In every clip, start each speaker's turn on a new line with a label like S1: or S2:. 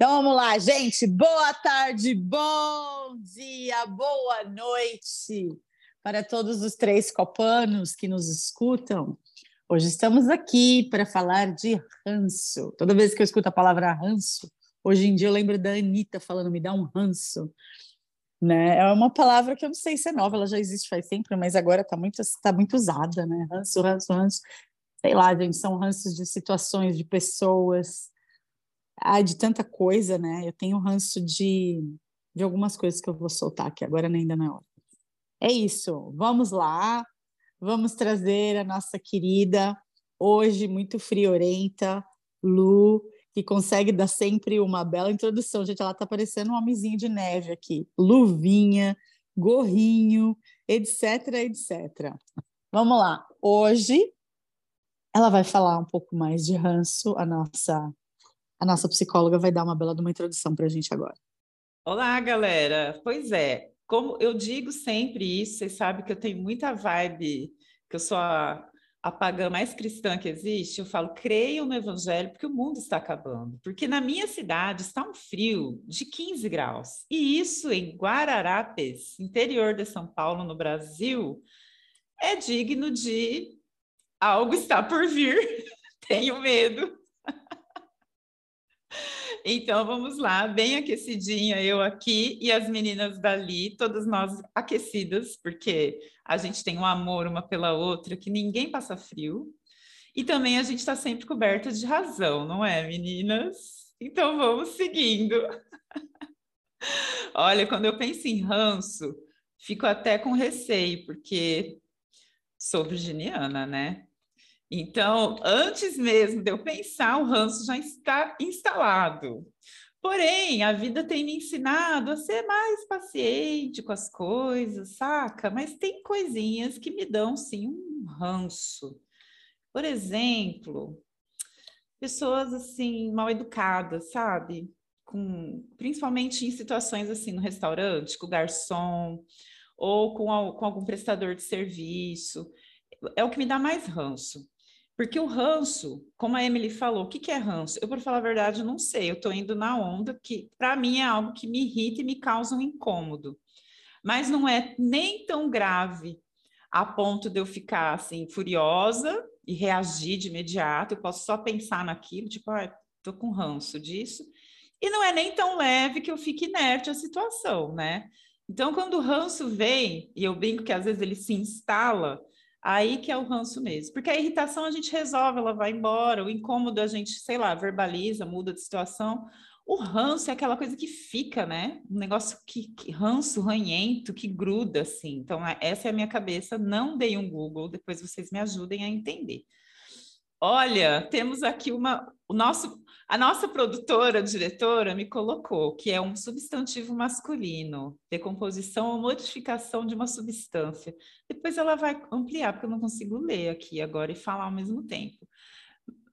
S1: Então vamos lá, gente. Boa tarde, bom dia, boa noite para todos os três copanos que nos escutam. Hoje estamos aqui para falar de ranço. Toda vez que eu escuto a palavra ranço, hoje em dia eu lembro da Anitta falando, me dá um ranço. Né? É uma palavra que eu não sei se é nova, ela já existe faz tempo, mas agora está muito, tá muito usada, né? Ranço, ranço, ranço. Sei lá, gente, são ranços de situações, de pessoas, ah, de tanta coisa, né? Eu tenho ranço de, de algumas coisas que eu vou soltar aqui, agora ainda não é hora. É isso, vamos lá, vamos trazer a nossa querida, hoje muito friorenta, Lu, que consegue dar sempre uma bela introdução. Gente, ela tá parecendo um homenzinho de neve aqui. Luvinha, gorrinho, etc, etc. Vamos lá. Hoje ela vai falar um pouco mais de ranço, a nossa a nossa psicóloga vai dar uma bela uma introdução para a gente agora.
S2: Olá, galera. Pois é, como eu digo sempre isso, vocês sabem que eu tenho muita vibe, que eu sou a, a pagã mais cristã que existe. Eu falo, creiam no evangelho, porque o mundo está acabando. Porque na minha cidade está um frio de 15 graus. E isso em Guararapes, interior de São Paulo, no Brasil, é digno de algo está por vir. Tenho medo. Então vamos lá, bem aquecidinha eu aqui e as meninas dali, todas nós aquecidas, porque a gente tem um amor uma pela outra que ninguém passa frio. E também a gente está sempre coberta de razão, não é, meninas? Então vamos seguindo. Olha, quando eu penso em ranço, fico até com receio, porque sou virginiana, né? Então, antes mesmo de eu pensar, o ranço já está instalado. Porém, a vida tem me ensinado a ser mais paciente com as coisas, saca? Mas tem coisinhas que me dão, sim, um ranço. Por exemplo, pessoas, assim, mal educadas, sabe? Com, principalmente em situações, assim, no restaurante, com o garçom, ou com, com algum prestador de serviço. É o que me dá mais ranço. Porque o ranço, como a Emily falou, o que, que é ranço? Eu, por falar a verdade, não sei. Eu estou indo na onda, que para mim é algo que me irrita e me causa um incômodo. Mas não é nem tão grave a ponto de eu ficar assim, furiosa e reagir de imediato. Eu posso só pensar naquilo, tipo, ah, tô com ranço disso. E não é nem tão leve que eu fique inerte à situação, né? Então, quando o ranço vem, e eu brinco que às vezes ele se instala, Aí que é o ranço mesmo. Porque a irritação a gente resolve, ela vai embora, o incômodo a gente, sei lá, verbaliza, muda de situação. O ranço é aquela coisa que fica, né? Um negócio que, que ranço, ranhento, que gruda, assim. Então, é, essa é a minha cabeça. Não dei um Google, depois vocês me ajudem a entender. Olha, temos aqui uma. O nosso, a nossa produtora, diretora, me colocou que é um substantivo masculino, decomposição ou modificação de uma substância. Depois ela vai ampliar, porque eu não consigo ler aqui agora e falar ao mesmo tempo.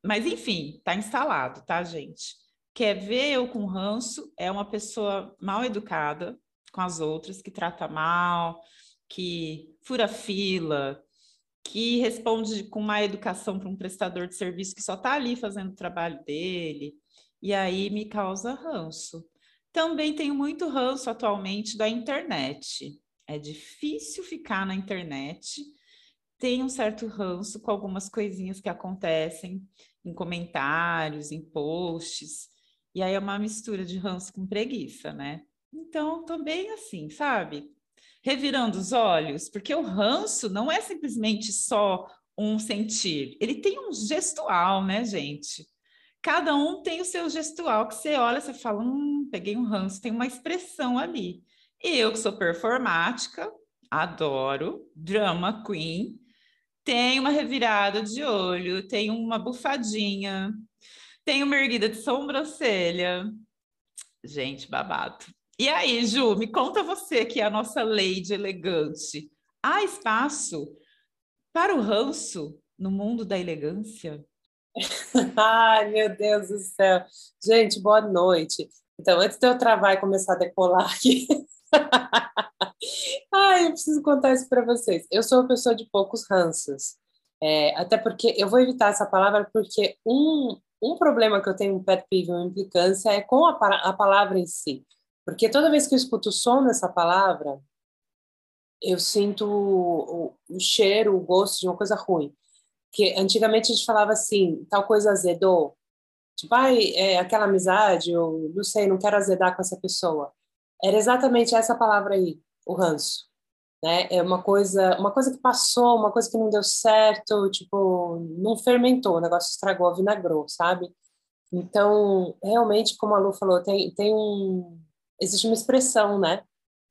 S2: Mas, enfim, está instalado, tá, gente? Quer ver eu com ranço? É uma pessoa mal educada com as outras, que trata mal, que fura fila, que responde com má educação para um prestador de serviço que só está ali fazendo o trabalho dele, e aí me causa ranço. Também tenho muito ranço atualmente da internet. É difícil ficar na internet. Tenho um certo ranço com algumas coisinhas que acontecem em comentários, em posts. E aí é uma mistura de ranço com preguiça, né? Então, também assim, sabe? Revirando os olhos, porque o ranço não é simplesmente só um sentir, ele tem um gestual, né, gente? Cada um tem o seu gestual que você olha, você fala, hum, peguei um ranço, tem uma expressão ali. E eu que sou performática, adoro, drama queen, tem uma revirada de olho, tem uma bufadinha, tem uma erguida de sobrancelha. Gente, babado. E aí, Ju, me conta você que é a nossa lady elegante. Há espaço para o ranço no mundo da elegância?
S3: Ai, meu Deus do céu. Gente, boa noite. Então, antes de eu travar e começar a decolar aqui, Ai, eu preciso contar isso para vocês. Eu sou uma pessoa de poucos ranços. É, até porque eu vou evitar essa palavra porque um um problema que eu tenho, um pet peeve, uma implicância, é com a, a palavra em si. Porque toda vez que eu escuto o som dessa palavra, eu sinto o, o, cheiro, o gosto de uma coisa ruim. Que antigamente a gente falava assim, tal coisa azedou. Tipo, ai, é, aquela amizade, ou não sei, não quero azedar com essa pessoa. Era exatamente essa palavra aí, o ranço. Né? É uma coisa, uma coisa que passou, uma coisa que não deu certo, tipo, não fermentou, o negócio estragou, vinagrou, sabe? Então, realmente, como a Lu falou, tem, tem um, existe uma expressão, né?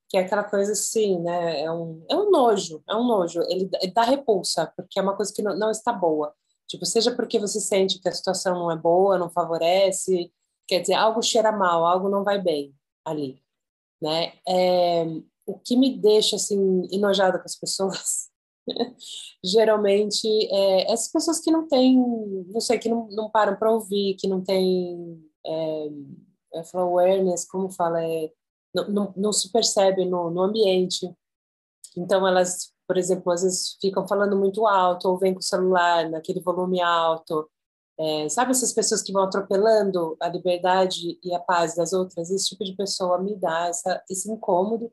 S3: Que é aquela coisa assim, né? É um, é um nojo, é um nojo. Ele, ele dá repulsa, porque é uma coisa que não, não está boa. Tipo, seja porque você sente que a situação não é boa, não favorece, quer dizer, algo cheira mal, algo não vai bem ali, né? É, o que me deixa, assim, enojada com as pessoas, geralmente, é essas pessoas que não têm, não sei, que não, não param para ouvir, que não têm... É, é, awareness, como fala, é, não, não, não se percebe no, no ambiente. Então, elas, por exemplo, às vezes ficam falando muito alto, ou vêm com o celular naquele volume alto. É, sabe essas pessoas que vão atropelando a liberdade e a paz das outras? Esse tipo de pessoa me dá essa, esse incômodo.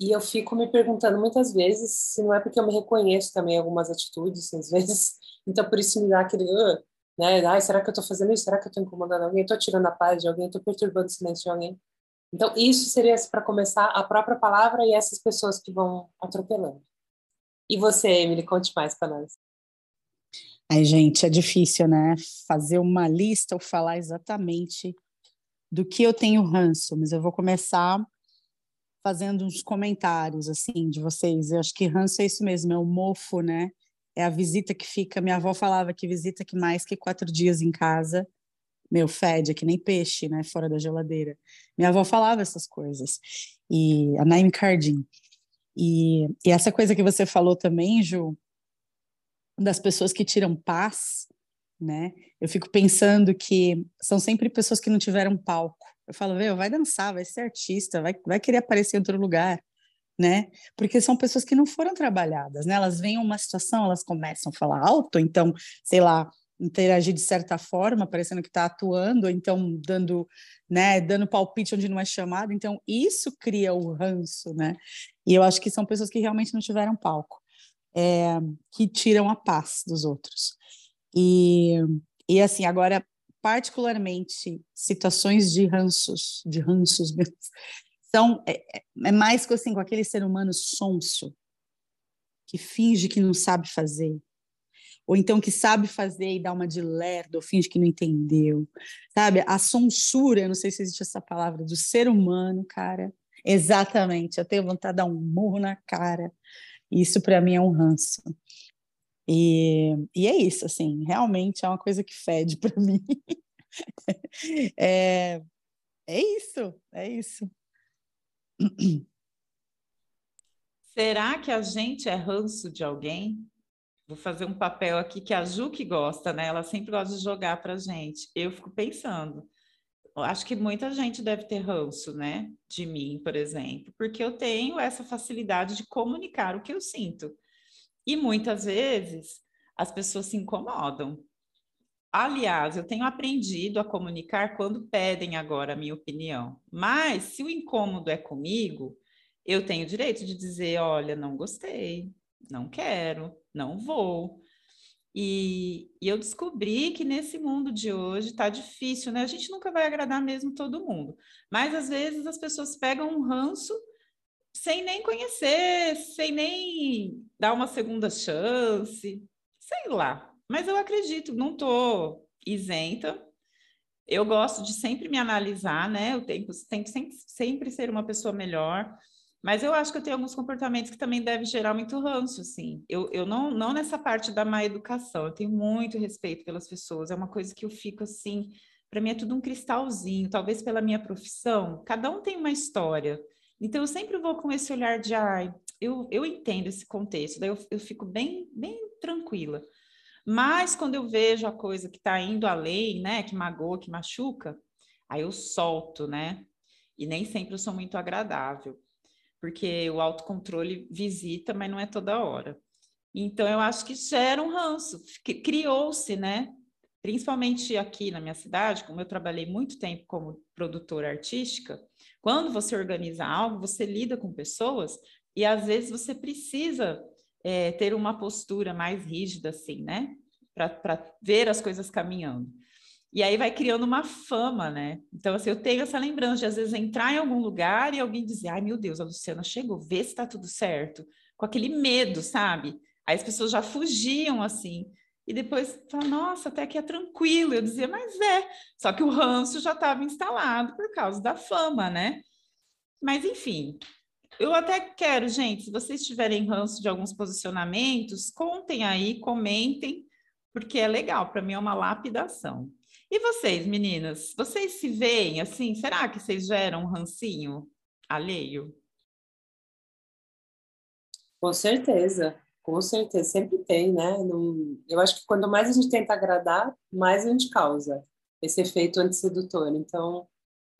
S3: E eu fico me perguntando muitas vezes se não é porque eu me reconheço também em algumas atitudes, às vezes. Então, por isso me dá aquele. Uh, né? Ai, será que eu estou fazendo isso? Será que eu estou incomodando alguém? Estou tirando a paz de alguém? Estou perturbando o silêncio de alguém? Então, isso seria, para começar, a própria palavra e essas pessoas que vão atropelando. E você, Emily, conte mais para nós.
S1: Ai, gente, é difícil, né? Fazer uma lista ou falar exatamente do que eu tenho ranço, mas eu vou começar fazendo uns comentários, assim, de vocês. Eu acho que ranço é isso mesmo, é o mofo, né? É a visita que fica. Minha avó falava que visita que mais que quatro dias em casa, meu, fede, é que nem peixe, né, fora da geladeira. Minha avó falava essas coisas. E a Naime Cardin. E, e essa coisa que você falou também, Ju, das pessoas que tiram paz, né? Eu fico pensando que são sempre pessoas que não tiveram palco. Eu falo, meu, vai dançar, vai ser artista, vai, vai querer aparecer em outro lugar né? Porque são pessoas que não foram trabalhadas, né? Elas veem uma situação, elas começam a falar alto, então, sei lá, interagir de certa forma, parecendo que está atuando, então dando, né, dando palpite onde não é chamado. Então, isso cria o ranço, né? E eu acho que são pessoas que realmente não tiveram palco, é, que tiram a paz dos outros. E, e assim, agora, particularmente, situações de ranços, de ranços mesmo, então, é, é, mais que assim, com aquele ser humano sonso, que finge que não sabe fazer, ou então que sabe fazer e dá uma de lerdo, ou finge que não entendeu, sabe? A sonsura, não sei se existe essa palavra, do ser humano, cara. Exatamente, eu tenho vontade de dar um murro na cara. Isso para mim é um ranço. E, e é isso, assim, realmente é uma coisa que fede para mim. é, é isso, é isso.
S2: Será que a gente é ranço de alguém? Vou fazer um papel aqui que a Ju que gosta, né? Ela sempre gosta de jogar para gente. Eu fico pensando, acho que muita gente deve ter ranço, né? De mim, por exemplo, porque eu tenho essa facilidade de comunicar o que eu sinto. E muitas vezes as pessoas se incomodam. Aliás, eu tenho aprendido a comunicar quando pedem agora a minha opinião. Mas se o incômodo é comigo, eu tenho direito de dizer: olha, não gostei, não quero, não vou. E, e eu descobri que nesse mundo de hoje está difícil, né? A gente nunca vai agradar mesmo todo mundo. Mas às vezes as pessoas pegam um ranço sem nem conhecer, sem nem dar uma segunda chance, sei lá. Mas eu acredito, não estou isenta. Eu gosto de sempre me analisar, né? Eu tenho, tenho sempre, sempre ser uma pessoa melhor. Mas eu acho que eu tenho alguns comportamentos que também devem gerar muito ranço, assim. Eu, eu não, não nessa parte da má educação, eu tenho muito respeito pelas pessoas, é uma coisa que eu fico assim, para mim é tudo um cristalzinho, talvez pela minha profissão, cada um tem uma história. Então eu sempre vou com esse olhar de, ai, eu, eu entendo esse contexto, daí eu, eu fico bem, bem tranquila. Mas quando eu vejo a coisa que está indo além, né, que magoa, que machuca, aí eu solto, né? E nem sempre eu sou muito agradável, porque o autocontrole visita, mas não é toda hora. Então eu acho que gera um ranço, criou-se, né? principalmente aqui na minha cidade, como eu trabalhei muito tempo como produtora artística, quando você organiza algo, você lida com pessoas e às vezes você precisa é, ter uma postura mais rígida, assim, né? Para ver as coisas caminhando. E aí vai criando uma fama, né? Então, assim, eu tenho essa lembrança de às vezes entrar em algum lugar e alguém dizer, ai meu Deus, a Luciana chegou, vê se está tudo certo, com aquele medo, sabe? Aí as pessoas já fugiam assim. E depois fala, nossa, até que é tranquilo. Eu dizia, mas é. Só que o ranço já estava instalado por causa da fama, né? Mas enfim, eu até quero, gente, se vocês tiverem ranço de alguns posicionamentos, contem aí, comentem, porque é legal, para mim é uma lapidação. E vocês, meninas, vocês se veem assim? Será que vocês geram um rancinho alheio?
S3: Com certeza. Com certeza, sempre tem, né? Eu acho que quanto mais a gente tenta agradar, mais a gente causa esse efeito antissedutor. Então,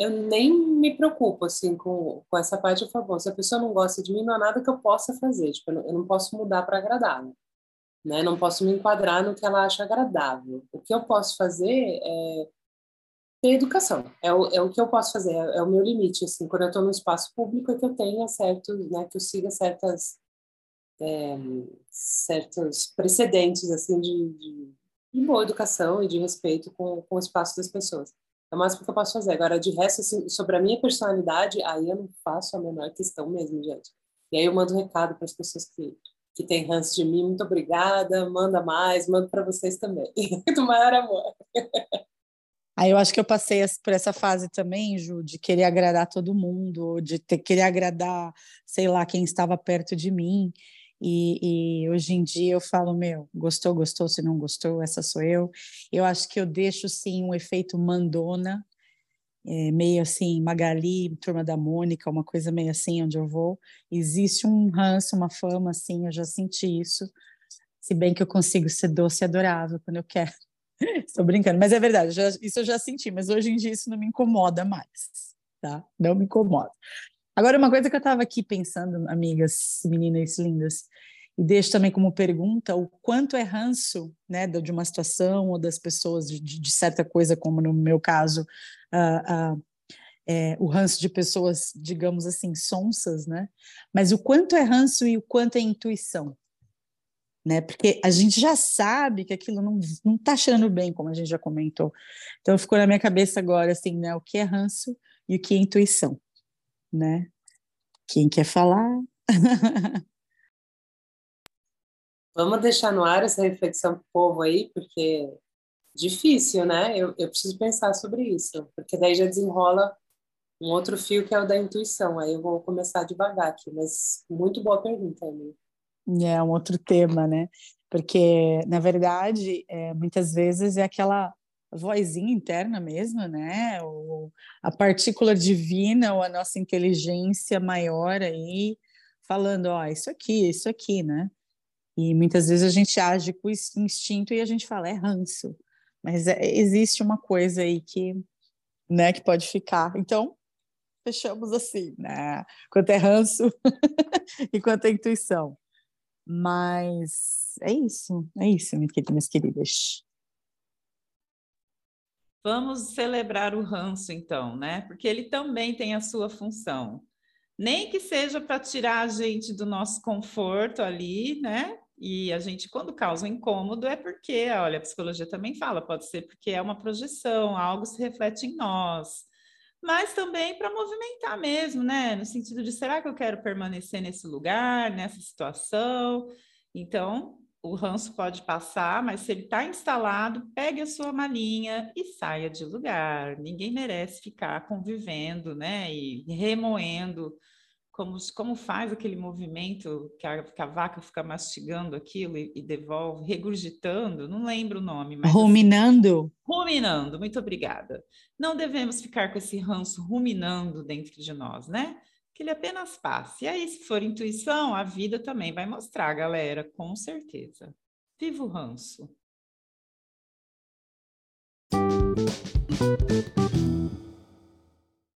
S3: eu nem me preocupo, assim, com, com essa parte. Falo, bom, se a pessoa não gosta de mim, não há nada que eu possa fazer. Tipo, eu não, eu não posso mudar para agradar, né? Não posso me enquadrar no que ela acha agradável. O que eu posso fazer é ter educação. É o, é o que eu posso fazer, é, é o meu limite, assim. Quando eu estou no espaço público, é que eu tenha certo, né? Que eu siga certas é, certos precedentes assim de, de, de, boa educação e de respeito com, com o espaço das pessoas. É o máximo que eu posso fazer. Agora, de resto, assim, sobre a minha personalidade, aí eu não faço a menor questão mesmo, gente. E aí eu mando um recado para as pessoas que, que têm ranço de mim. Muito obrigada, manda mais, mando para vocês também. Do maior amor.
S1: Aí eu acho que eu passei por essa fase também, Ju, de querer agradar todo mundo, de ter, querer agradar, sei lá, quem estava perto de mim. E, e, hoje em dia eu falo, meu, gostou, gostou, se não gostou, essa sou eu. Eu acho que eu deixo, sim, um efeito mandona, é, meio assim, Magali, Turma da Mônica, uma coisa meio assim, onde eu vou. Existe um ranço, uma fama, assim, eu já senti isso. Se bem que eu consigo ser doce e adorável quando eu quero. Estou brincando, mas é verdade, já, isso eu já senti, mas hoje em dia isso não me incomoda mais, tá? Não me incomoda. Agora, uma coisa que eu estava aqui pensando, amigas, meninas lindas, e deixo também como pergunta o quanto é ranço né, de uma situação ou das pessoas de, de certa coisa, como no meu caso, uh, uh, é, o ranço de pessoas, digamos assim, sonsas, né? Mas o quanto é ranço e o quanto é intuição, né? Porque a gente já sabe que aquilo não não está cheirando bem, como a gente já comentou. Então ficou na minha cabeça agora assim, né? O que é ranço e o que é intuição né? Quem quer falar?
S3: Vamos deixar no ar essa reflexão para o povo aí, porque difícil, né? Eu, eu preciso pensar sobre isso, porque daí já desenrola um outro fio que é o da intuição. Aí eu vou começar devagar aqui, mas muito boa pergunta, Emily.
S1: É um outro tema, né? Porque, na verdade, é, muitas vezes é aquela vozinha interna mesmo, né? O, a partícula divina ou a nossa inteligência maior aí falando, ó, isso aqui, isso aqui, né? E muitas vezes a gente age com instinto e a gente fala, é ranço. Mas é, existe uma coisa aí que, né, que pode ficar. Então, fechamos assim, né? Quanto é ranço e quanto é intuição. Mas é isso, é isso, minhas queridas.
S2: Vamos celebrar o ranço, então, né? Porque ele também tem a sua função. Nem que seja para tirar a gente do nosso conforto ali, né? E a gente, quando causa um incômodo, é porque, olha, a psicologia também fala, pode ser porque é uma projeção, algo se reflete em nós. Mas também para movimentar mesmo, né? No sentido de, será que eu quero permanecer nesse lugar, nessa situação? Então, o ranço pode passar, mas se ele está instalado, pegue a sua malinha e saia de lugar. Ninguém merece ficar convivendo, né? E remoendo, como, como faz aquele movimento que a, que a vaca fica mastigando aquilo e, e, devolve, regurgitando, não lembro o nome. Mas
S1: assim, ruminando.
S2: Assim, ruminando, muito obrigada. Não devemos ficar com esse ranço ruminando dentro de nós, né? Que ele apenas passe. E aí, se for intuição, a vida também vai mostrar, galera, com certeza. Viva o ranço!